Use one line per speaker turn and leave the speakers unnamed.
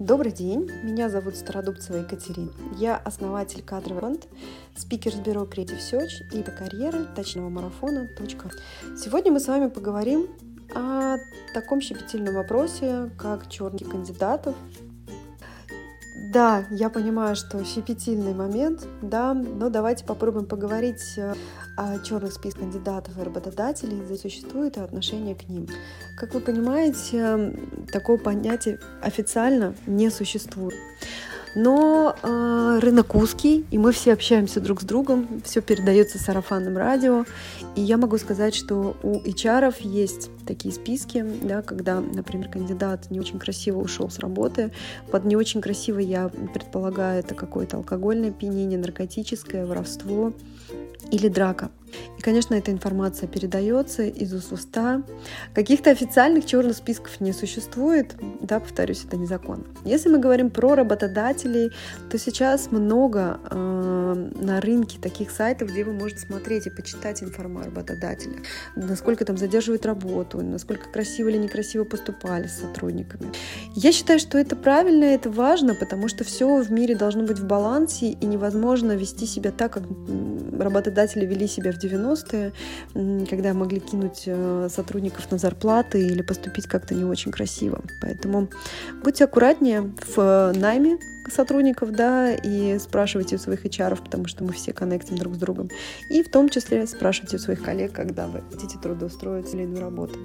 Добрый день, меня зовут Стародубцева Екатерина. Я основатель кадровый фонд, спикер с бюро Creative Search и до карьеры точного марафона. Сегодня мы с вами поговорим о таком щепетильном вопросе, как черных кандидатов да, я понимаю, что щепетильный момент, да, но давайте попробуем поговорить э, о черных списках кандидатов и работодателей, где существует и отношение к ним. Как вы понимаете, такого понятия официально не существует. Но э, рынок узкий, и мы все общаемся друг с другом, все передается сарафанным радио. И я могу сказать, что у HR есть такие списки, да, когда, например, кандидат не очень красиво ушел с работы. Под не очень красиво я предполагаю, это какое-то алкогольное опьянение, наркотическое, воровство или драка. Конечно, эта информация передается из уст в уста. Каких-то официальных черных списков не существует, да, повторюсь, это незаконно. Если мы говорим про работодателей, то сейчас много э, на рынке таких сайтов, где вы можете смотреть и почитать информацию о работодателях, насколько там задерживают работу, насколько красиво или некрасиво поступали с сотрудниками. Я считаю, что это правильно, это важно, потому что все в мире должно быть в балансе, и невозможно вести себя так, как работодатели вели себя в 90-е, когда могли кинуть э, сотрудников на зарплаты или поступить как-то не очень красиво. Поэтому будьте аккуратнее в найме сотрудников, да, и спрашивайте у своих HR, потому что мы все коннектим друг с другом. И в том числе спрашивайте у своих коллег, когда вы хотите трудоустроиться или иную работу.